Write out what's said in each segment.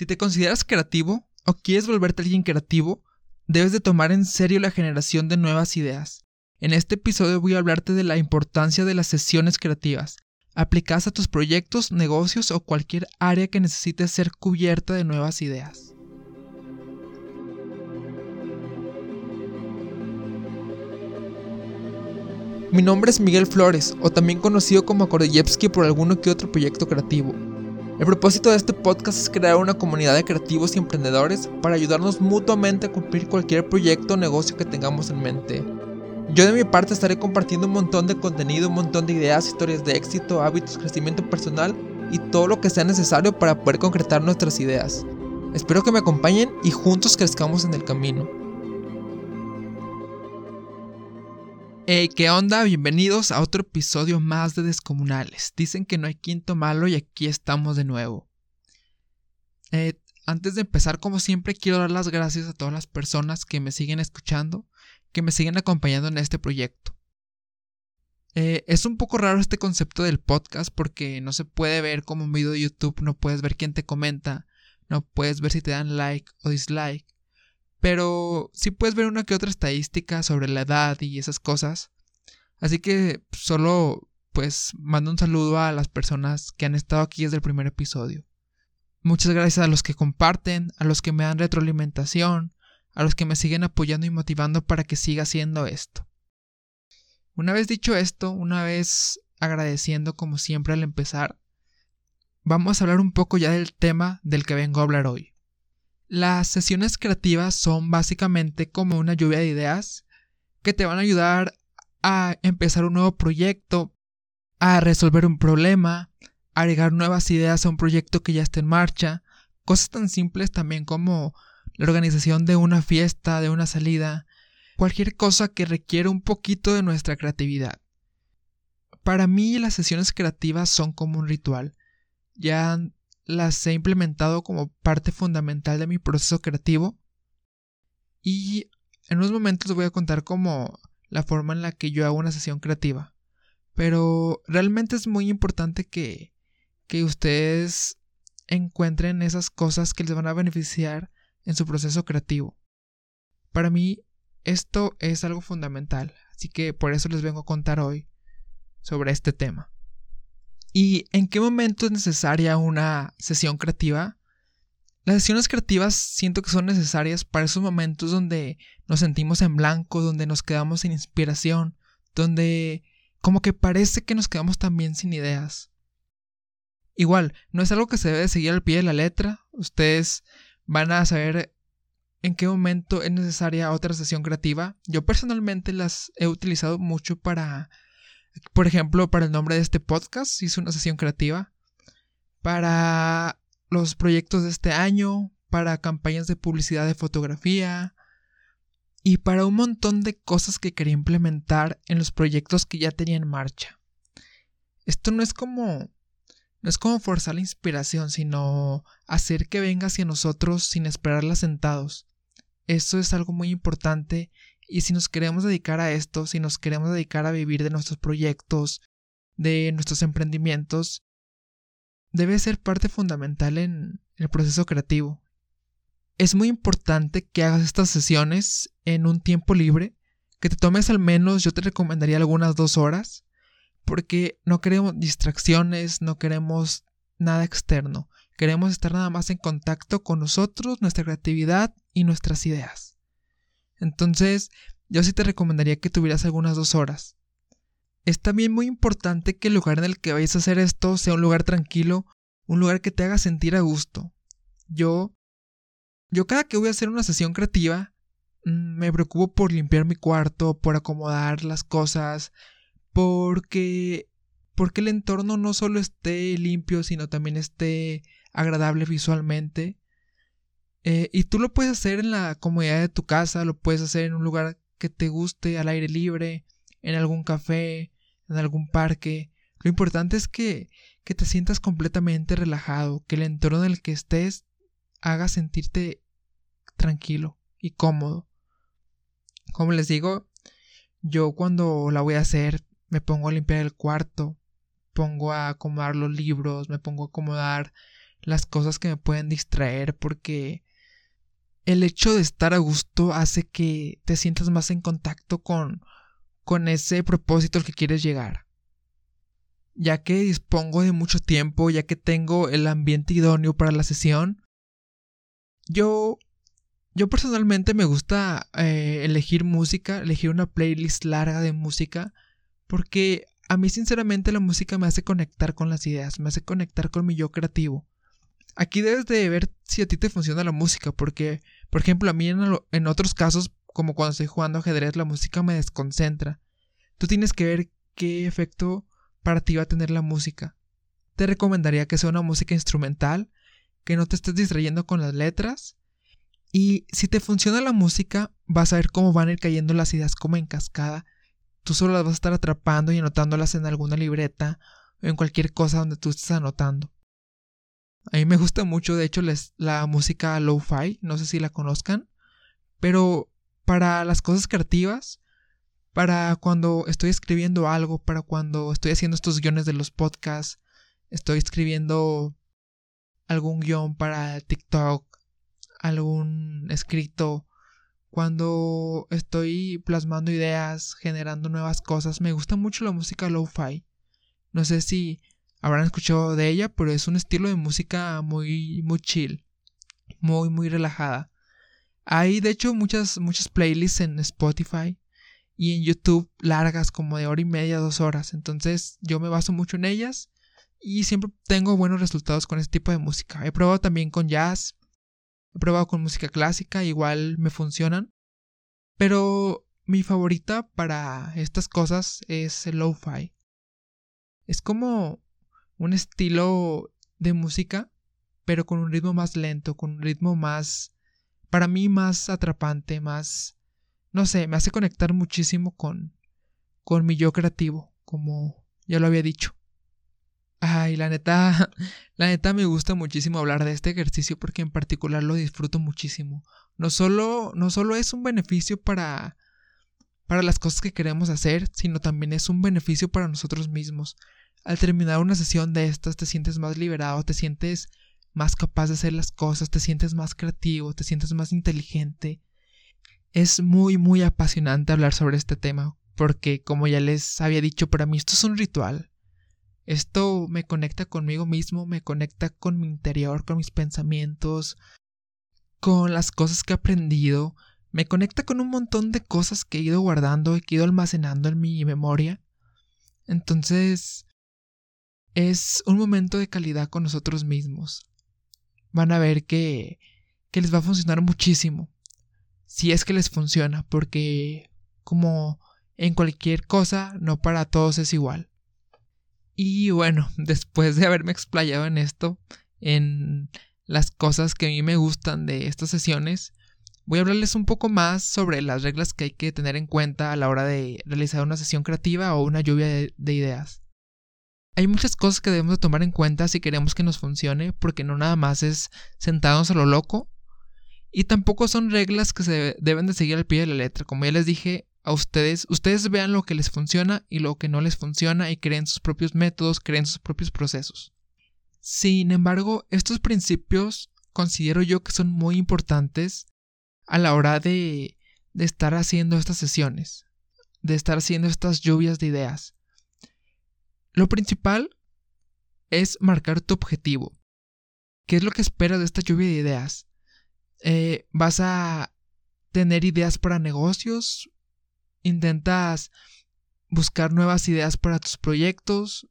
Si te consideras creativo o quieres volverte alguien creativo, debes de tomar en serio la generación de nuevas ideas. En este episodio voy a hablarte de la importancia de las sesiones creativas, aplicadas a tus proyectos, negocios o cualquier área que necesites ser cubierta de nuevas ideas. Mi nombre es Miguel Flores, o también conocido como Kordeyevsky por alguno que otro proyecto creativo. El propósito de este podcast es crear una comunidad de creativos y emprendedores para ayudarnos mutuamente a cumplir cualquier proyecto o negocio que tengamos en mente. Yo de mi parte estaré compartiendo un montón de contenido, un montón de ideas, historias de éxito, hábitos, crecimiento personal y todo lo que sea necesario para poder concretar nuestras ideas. Espero que me acompañen y juntos crezcamos en el camino. Hey, ¿qué onda? Bienvenidos a otro episodio más de Descomunales. Dicen que no hay quinto malo y aquí estamos de nuevo. Eh, antes de empezar, como siempre, quiero dar las gracias a todas las personas que me siguen escuchando, que me siguen acompañando en este proyecto. Eh, es un poco raro este concepto del podcast porque no se puede ver como un video de YouTube, no puedes ver quién te comenta, no puedes ver si te dan like o dislike. Pero sí puedes ver una que otra estadística sobre la edad y esas cosas. Así que solo pues mando un saludo a las personas que han estado aquí desde el primer episodio. Muchas gracias a los que comparten, a los que me dan retroalimentación, a los que me siguen apoyando y motivando para que siga haciendo esto. Una vez dicho esto, una vez agradeciendo como siempre al empezar, vamos a hablar un poco ya del tema del que vengo a hablar hoy. Las sesiones creativas son básicamente como una lluvia de ideas que te van a ayudar a empezar un nuevo proyecto, a resolver un problema, a agregar nuevas ideas a un proyecto que ya está en marcha, cosas tan simples también como la organización de una fiesta, de una salida, cualquier cosa que requiera un poquito de nuestra creatividad. Para mí las sesiones creativas son como un ritual. Ya las he implementado como parte fundamental de mi proceso creativo. Y en unos momentos voy a contar como la forma en la que yo hago una sesión creativa. Pero realmente es muy importante que, que ustedes encuentren esas cosas que les van a beneficiar en su proceso creativo. Para mí esto es algo fundamental, así que por eso les vengo a contar hoy sobre este tema. ¿Y en qué momento es necesaria una sesión creativa? Las sesiones creativas siento que son necesarias para esos momentos donde nos sentimos en blanco, donde nos quedamos sin inspiración, donde como que parece que nos quedamos también sin ideas. Igual, no es algo que se debe seguir al pie de la letra, ustedes van a saber en qué momento es necesaria otra sesión creativa. Yo personalmente las he utilizado mucho para por ejemplo, para el nombre de este podcast hice una sesión creativa. Para los proyectos de este año, para campañas de publicidad de fotografía y para un montón de cosas que quería implementar en los proyectos que ya tenía en marcha. Esto no es como no es como forzar la inspiración, sino hacer que venga hacia nosotros sin esperarla sentados. Eso es algo muy importante y si nos queremos dedicar a esto, si nos queremos dedicar a vivir de nuestros proyectos, de nuestros emprendimientos, debe ser parte fundamental en el proceso creativo. Es muy importante que hagas estas sesiones en un tiempo libre, que te tomes al menos, yo te recomendaría algunas dos horas, porque no queremos distracciones, no queremos nada externo, queremos estar nada más en contacto con nosotros, nuestra creatividad y nuestras ideas. Entonces, yo sí te recomendaría que tuvieras algunas dos horas. Es también muy importante que el lugar en el que vayas a hacer esto sea un lugar tranquilo, un lugar que te haga sentir a gusto. Yo, yo cada que voy a hacer una sesión creativa, mm, me preocupo por limpiar mi cuarto, por acomodar las cosas, porque porque el entorno no solo esté limpio, sino también esté agradable visualmente. Eh, y tú lo puedes hacer en la comodidad de tu casa, lo puedes hacer en un lugar que te guste, al aire libre, en algún café, en algún parque. Lo importante es que, que te sientas completamente relajado, que el entorno en el que estés haga sentirte tranquilo y cómodo. Como les digo, yo cuando la voy a hacer me pongo a limpiar el cuarto, pongo a acomodar los libros, me pongo a acomodar las cosas que me pueden distraer porque el hecho de estar a gusto hace que te sientas más en contacto con, con ese propósito al que quieres llegar. Ya que dispongo de mucho tiempo, ya que tengo el ambiente idóneo para la sesión, yo, yo personalmente me gusta eh, elegir música, elegir una playlist larga de música, porque a mí sinceramente la música me hace conectar con las ideas, me hace conectar con mi yo creativo. Aquí debes de ver si a ti te funciona la música, porque, por ejemplo, a mí en, otros casos, como cuando estoy jugando ajedrez, la música me desconcentra. Tú tienes que ver qué efecto para ti va a tener la música. Te recomendaría que sea una música instrumental, que no te estés distrayendo con las letras. Y si te funciona la música, vas a ver cómo van a ir cayendo las ideas como en cascada. Tú solo las vas a estar atrapando y anotándolas en alguna libreta o en cualquier cosa donde tú estés anotando. A mí me gusta mucho, de hecho, la música lo-fi, no sé si la conozcan, pero para las cosas creativas, para cuando estoy escribiendo algo, para cuando estoy haciendo estos guiones de los podcasts, estoy escribiendo algún guion para TikTok, algún escrito, cuando estoy plasmando ideas, generando nuevas cosas, me gusta mucho la música lo-fi. No sé si habrán escuchado de ella, pero es un estilo de música muy, muy chill, muy, muy relajada. Hay de hecho muchas, muchas playlists en Spotify y en YouTube largas como de hora y media, dos horas. Entonces yo me baso mucho en ellas y siempre tengo buenos resultados con este tipo de música. He probado también con jazz, he probado con música clásica, igual me funcionan. Pero mi favorita para estas cosas es el lo-fi. Es como un estilo de música, pero con un ritmo más lento, con un ritmo más, para mí más atrapante, más, no sé, me hace conectar muchísimo con, con mi yo creativo, como ya lo había dicho. Ay, la neta, la neta me gusta muchísimo hablar de este ejercicio porque en particular lo disfruto muchísimo. No solo, no solo es un beneficio para, para las cosas que queremos hacer, sino también es un beneficio para nosotros mismos al terminar una sesión de estas te sientes más liberado, te sientes más capaz de hacer las cosas, te sientes más creativo, te sientes más inteligente. Es muy, muy apasionante hablar sobre este tema, porque como ya les había dicho, para mí esto es un ritual. Esto me conecta conmigo mismo, me conecta con mi interior, con mis pensamientos, con las cosas que he aprendido, me conecta con un montón de cosas que he ido guardando y que he ido almacenando en mi memoria. Entonces, es un momento de calidad con nosotros mismos. Van a ver que, que les va a funcionar muchísimo. Si es que les funciona, porque como en cualquier cosa, no para todos es igual. Y bueno, después de haberme explayado en esto, en las cosas que a mí me gustan de estas sesiones, voy a hablarles un poco más sobre las reglas que hay que tener en cuenta a la hora de realizar una sesión creativa o una lluvia de, de ideas. Hay muchas cosas que debemos de tomar en cuenta si queremos que nos funcione, porque no nada más es sentarnos a lo loco. Y tampoco son reglas que se deben de seguir al pie de la letra. Como ya les dije a ustedes, ustedes vean lo que les funciona y lo que no les funciona y creen sus propios métodos, creen sus propios procesos. Sin embargo, estos principios considero yo que son muy importantes a la hora de estar haciendo estas sesiones, de estar haciendo estas lluvias de ideas. Lo principal es marcar tu objetivo. ¿Qué es lo que esperas de esta lluvia de ideas? Eh, ¿Vas a tener ideas para negocios? ¿Intentas buscar nuevas ideas para tus proyectos?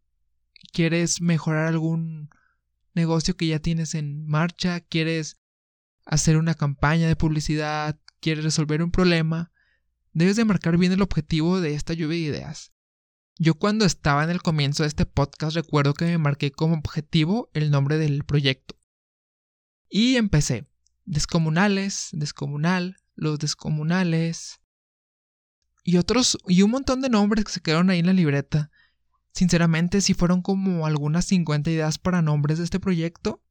¿Quieres mejorar algún negocio que ya tienes en marcha? ¿Quieres hacer una campaña de publicidad? ¿Quieres resolver un problema? Debes de marcar bien el objetivo de esta lluvia de ideas. Yo cuando estaba en el comienzo de este podcast recuerdo que me marqué como objetivo el nombre del proyecto. Y empecé. Descomunales, descomunal, los descomunales. Y otros, y un montón de nombres que se quedaron ahí en la libreta. Sinceramente, sí fueron como algunas 50 ideas para nombres de este proyecto.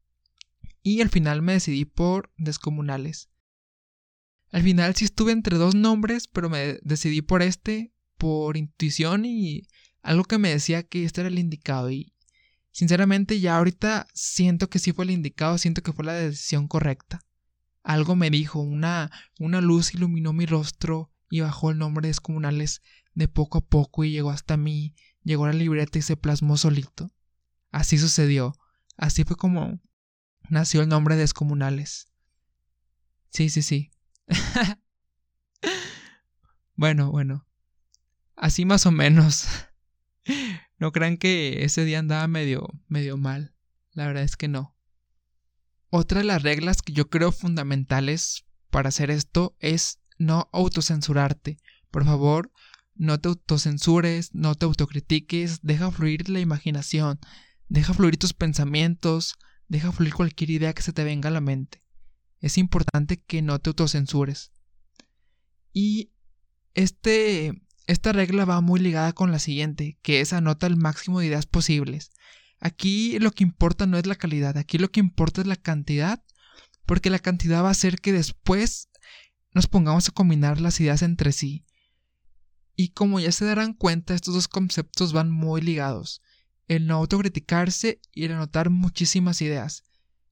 Y al final me decidí por descomunales. Al final sí estuve entre dos nombres, pero me decidí por este por intuición y algo que me decía que este era el indicado y Sinceramente, ya ahorita siento que sí fue el indicado, siento que fue la decisión correcta. Algo me dijo, una, una luz iluminó mi rostro y bajó el nombre de descomunales de poco a poco y llegó hasta mí, llegó a la libreta y se plasmó solito. Así sucedió, así fue como nació el nombre de descomunales. Sí, sí, sí. bueno, bueno. Así más o menos. No crean que ese día andaba medio, medio mal. La verdad es que no. Otra de las reglas que yo creo fundamentales para hacer esto es no autocensurarte. Por favor, no te autocensures, no te autocritiques, deja fluir la imaginación, deja fluir tus pensamientos, deja fluir cualquier idea que se te venga a la mente. Es importante que no te autocensures. Y este esta regla va muy ligada con la siguiente, que es anota el máximo de ideas posibles. Aquí lo que importa no es la calidad, aquí lo que importa es la cantidad, porque la cantidad va a hacer que después nos pongamos a combinar las ideas entre sí. Y como ya se darán cuenta, estos dos conceptos van muy ligados. El no autocriticarse y el anotar muchísimas ideas.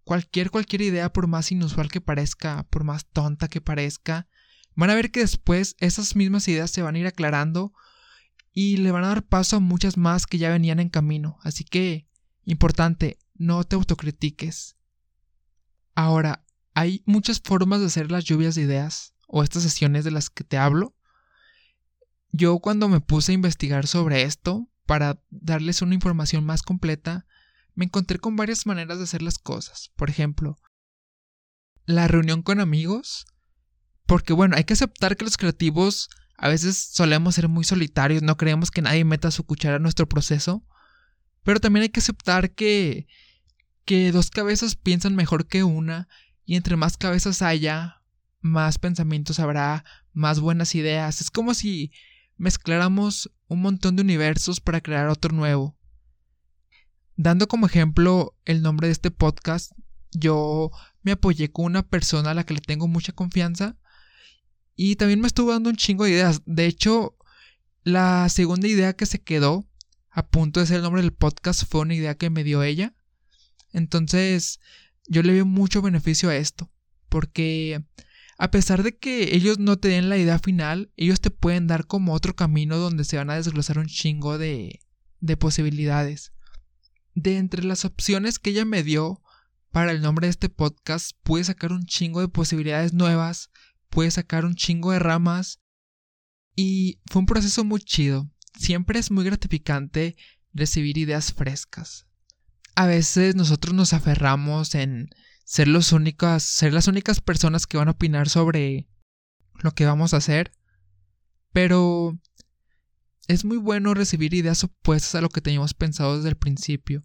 Cualquier, cualquier idea, por más inusual que parezca, por más tonta que parezca, van a ver que después esas mismas ideas se van a ir aclarando y le van a dar paso a muchas más que ya venían en camino. Así que, importante, no te autocritiques. Ahora, hay muchas formas de hacer las lluvias de ideas o estas sesiones de las que te hablo. Yo cuando me puse a investigar sobre esto, para darles una información más completa, me encontré con varias maneras de hacer las cosas. Por ejemplo, la reunión con amigos, porque bueno, hay que aceptar que los creativos a veces solemos ser muy solitarios, no creemos que nadie meta su cuchara en nuestro proceso, pero también hay que aceptar que que dos cabezas piensan mejor que una y entre más cabezas haya, más pensamientos habrá, más buenas ideas. Es como si mezcláramos un montón de universos para crear otro nuevo. Dando como ejemplo el nombre de este podcast, yo me apoyé con una persona a la que le tengo mucha confianza y también me estuvo dando un chingo de ideas. De hecho, la segunda idea que se quedó a punto de ser el nombre del podcast fue una idea que me dio ella. Entonces, yo le veo mucho beneficio a esto. Porque a pesar de que ellos no te den la idea final, ellos te pueden dar como otro camino donde se van a desglosar un chingo de, de posibilidades. De entre las opciones que ella me dio para el nombre de este podcast, pude sacar un chingo de posibilidades nuevas pude sacar un chingo de ramas y fue un proceso muy chido. Siempre es muy gratificante recibir ideas frescas. A veces nosotros nos aferramos en ser los únicos, ser las únicas personas que van a opinar sobre lo que vamos a hacer, pero es muy bueno recibir ideas opuestas a lo que teníamos pensado desde el principio.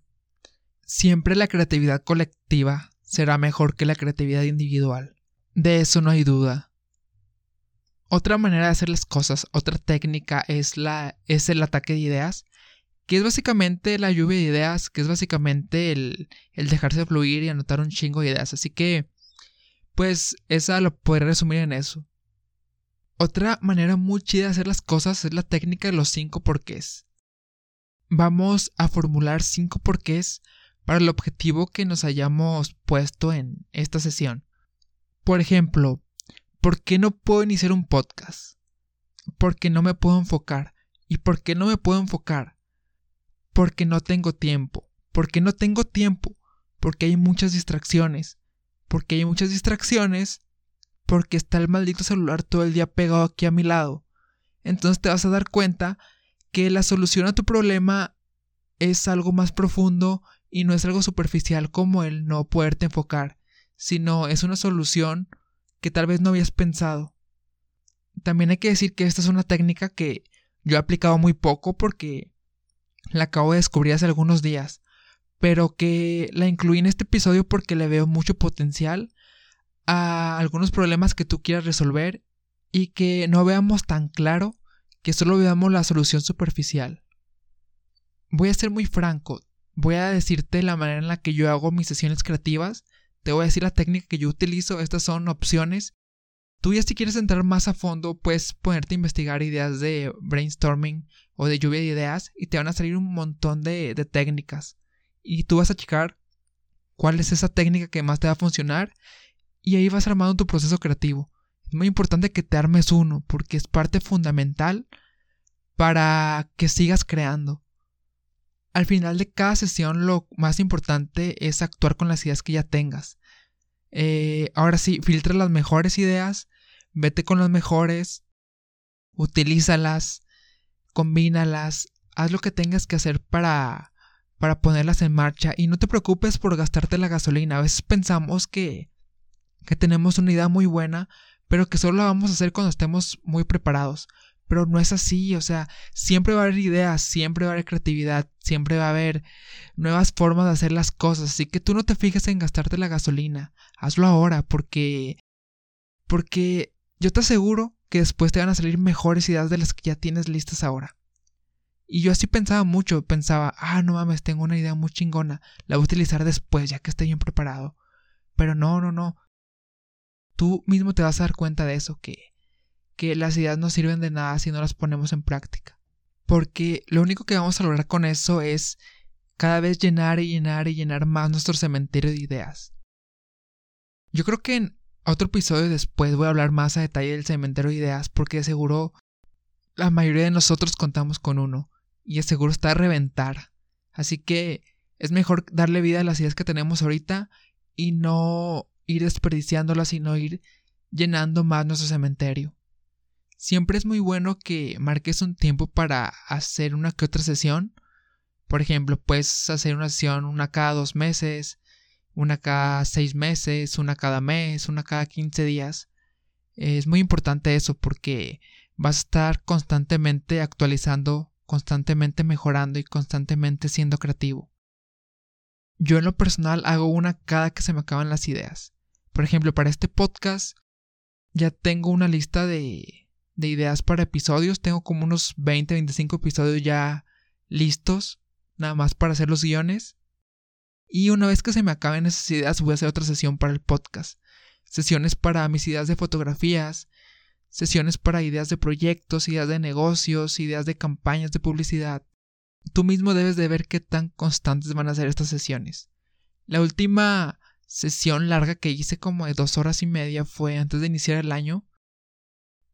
Siempre la creatividad colectiva será mejor que la creatividad individual. De eso no hay duda. Otra manera de hacer las cosas, otra técnica es, la, es el ataque de ideas, que es básicamente la lluvia de ideas, que es básicamente el, el dejarse fluir y anotar un chingo de ideas. Así que, pues, esa lo podría resumir en eso. Otra manera muy chida de hacer las cosas es la técnica de los cinco porqués. Vamos a formular cinco porqués para el objetivo que nos hayamos puesto en esta sesión. Por ejemplo, ¿Por qué no puedo iniciar un podcast? Porque no me puedo enfocar. ¿Y por qué no me puedo enfocar? Porque no tengo tiempo. Porque no tengo tiempo. Porque hay muchas distracciones. Porque hay muchas distracciones. Porque está el maldito celular todo el día pegado aquí a mi lado. Entonces te vas a dar cuenta que la solución a tu problema es algo más profundo y no es algo superficial como el no poderte enfocar, sino es una solución que tal vez no habías pensado. También hay que decir que esta es una técnica que yo he aplicado muy poco porque la acabo de descubrir hace algunos días, pero que la incluí en este episodio porque le veo mucho potencial a algunos problemas que tú quieras resolver y que no veamos tan claro que solo veamos la solución superficial. Voy a ser muy franco, voy a decirte la manera en la que yo hago mis sesiones creativas te voy a decir la técnica que yo utilizo, estas son opciones. Tú ya si quieres entrar más a fondo, puedes ponerte a investigar ideas de brainstorming o de lluvia de ideas y te van a salir un montón de, técnicas. y tú vas a checar cuál es esa técnica que más te va a funcionar y ahí vas armando tu proceso creativo. Es muy importante que te armes uno porque es parte fundamental para que sigas creando. Al final de cada sesión lo más importante es actuar con las ideas que ya tengas. Eh, ahora sí, filtra las mejores ideas, vete con las mejores, utilízalas, combínalas, haz lo que tengas que hacer para, para ponerlas en marcha y no te preocupes por gastarte la gasolina. A veces pensamos que, que tenemos una idea muy buena, pero que solo la vamos a hacer cuando estemos muy preparados. Pero no es así, o sea, siempre va a haber ideas, siempre va a haber creatividad, siempre va a haber nuevas formas de hacer las cosas, así que tú no te fijes en gastarte la gasolina, hazlo ahora, porque porque yo te aseguro que después te van a salir mejores ideas de las que ya tienes listas ahora. Y yo así pensaba mucho, pensaba, ah, no mames, tengo una idea muy chingona, la voy a utilizar después, ya que esté bien preparado. Pero no, no, no. Tú mismo te vas a dar cuenta de eso, que que las ideas no sirven de nada si no las ponemos en práctica. Porque lo único que vamos a lograr con eso es cada vez llenar y llenar y llenar más nuestro cementerio de ideas. Yo creo que en otro episodio después voy a hablar más a detalle del cementerio de ideas porque de seguro la mayoría de nosotros contamos con uno y de seguro está a reventar. Así que es mejor darle vida a las ideas que tenemos ahorita y no ir desperdiciándolas, sino ir llenando más nuestro cementerio. Siempre es muy bueno que marques un tiempo para hacer una que otra sesión. Por ejemplo, puedes hacer una sesión una cada dos meses, una cada seis meses, una cada mes, una cada quince días. Es muy importante eso porque vas a estar constantemente actualizando, constantemente mejorando y constantemente siendo creativo. Yo en lo personal hago una cada que se me acaban las ideas. Por ejemplo, para este podcast ya tengo una lista de de ideas para episodios. Tengo como unos 20, 25 episodios ya listos, nada más para hacer los guiones. Y una vez que se me acaben esas ideas, voy a hacer otra sesión para el podcast. Sesiones para mis ideas de fotografías, sesiones para ideas de proyectos, ideas de negocios, ideas de campañas de publicidad. Tú mismo debes de ver qué tan constantes van a ser estas sesiones. La última sesión larga que hice como de dos horas y media fue antes de iniciar el año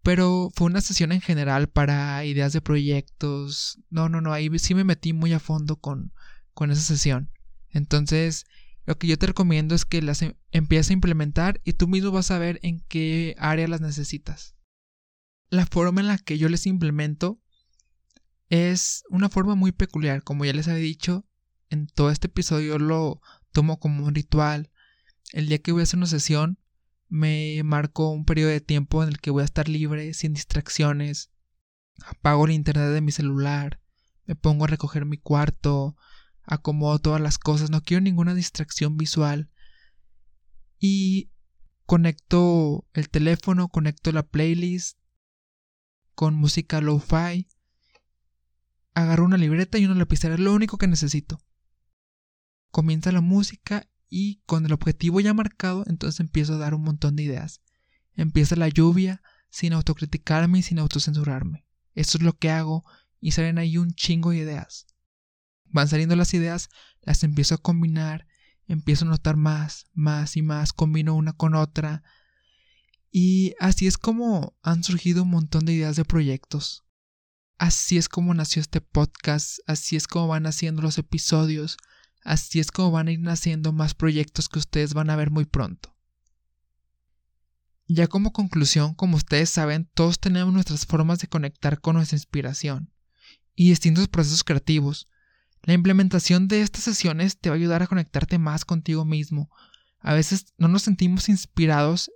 pero fue una sesión en general para ideas de proyectos. No, no, no, ahí sí me metí muy a fondo con, con esa sesión. Entonces, lo que yo te recomiendo es que las em, empieces a implementar y tú mismo vas a ver en qué área las necesitas. La forma en la que yo les implemento es una forma muy peculiar. Como ya les había dicho, en todo este episodio lo tomo como un ritual. El día que voy a hacer una sesión, me marco un periodo de tiempo en el que voy a estar libre, sin distracciones. Apago el internet de mi celular, me pongo a recoger mi cuarto, acomodo todas las cosas, no quiero ninguna distracción visual. Y conecto el teléfono, conecto la playlist con música lo-fi. Agarro una libreta y una lapicera, es lo único que necesito. Comienza la música y con el objetivo ya marcado, entonces empiezo a dar un montón de ideas. Empieza la lluvia sin autocriticarme y sin autocensurarme. Esto es lo que hago y salen ahí un chingo de ideas. Van saliendo las ideas, las empiezo a combinar, empiezo a notar más, más y más, combino una con otra. Y así es como han surgido un montón de ideas de proyectos. Así es como nació este podcast, así es como van haciendo los episodios, Así es como van a ir naciendo más proyectos que ustedes van a ver muy pronto. Ya como conclusión, como ustedes saben, todos tenemos nuestras formas de conectar con nuestra inspiración y distintos procesos creativos. La implementación de estas sesiones te va a ayudar a conectarte más contigo mismo. A veces no nos sentimos inspirados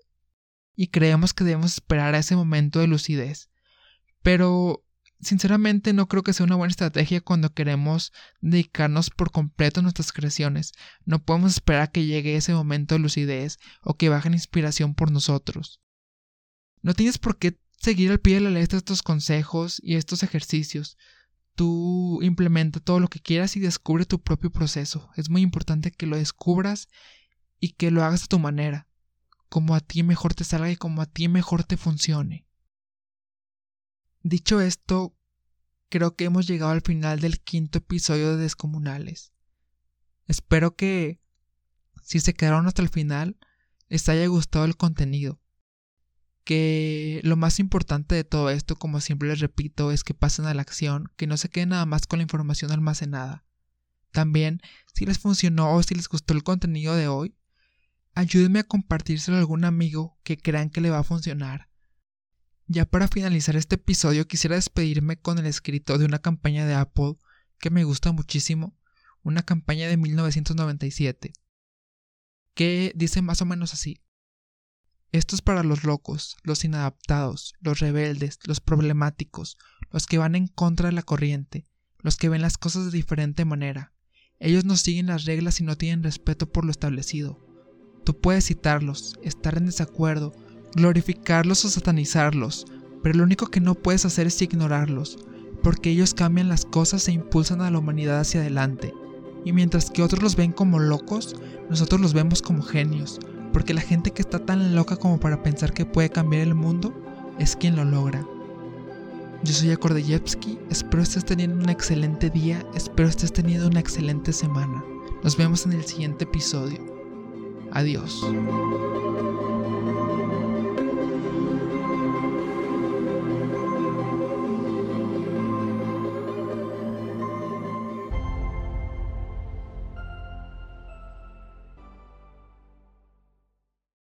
y creemos que debemos esperar a ese momento de lucidez. Pero Sinceramente no creo que sea una buena estrategia cuando queremos dedicarnos por completo a nuestras creaciones. No podemos esperar que llegue ese momento de lucidez o que bajen inspiración por nosotros. No tienes por qué seguir al pie de la letra estos consejos y estos ejercicios. Tú implementa todo lo que quieras y descubre tu propio proceso. Es muy importante que lo descubras y que lo hagas a tu manera, como a ti mejor te salga y como a ti mejor te funcione. Dicho esto, creo que hemos llegado al final del quinto episodio de Descomunales. Espero que si se quedaron hasta el final, les haya gustado el contenido. Que lo más importante de todo esto, como siempre les repito, es que pasen a la acción, que no se queden nada más con la información almacenada. También, si les funcionó o si les gustó el contenido de hoy, ayúdenme a compartírselo a algún amigo que crean que le va a funcionar. Ya para finalizar este episodio quisiera despedirme con el escrito de una campaña de Apple que me gusta muchísimo, una campaña de 1997, que dice más o menos así. Esto es para los locos, los inadaptados, los rebeldes, los problemáticos, los que van en contra de la corriente, los que ven las cosas de diferente manera. Ellos no siguen las reglas y no tienen respeto por lo establecido. Tú puedes citarlos, estar en desacuerdo, glorificarlos o satanizarlos, pero lo único que no puedes hacer es ignorarlos, porque ellos cambian las cosas e impulsan a la humanidad hacia adelante. Y mientras que otros los ven como locos, nosotros los vemos como genios, porque la gente que está tan loca como para pensar que puede cambiar el mundo es quien lo logra. Yo soy Akordeyevsky, espero estés teniendo un excelente día, espero estés teniendo una excelente semana. Nos vemos en el siguiente episodio. Adiós.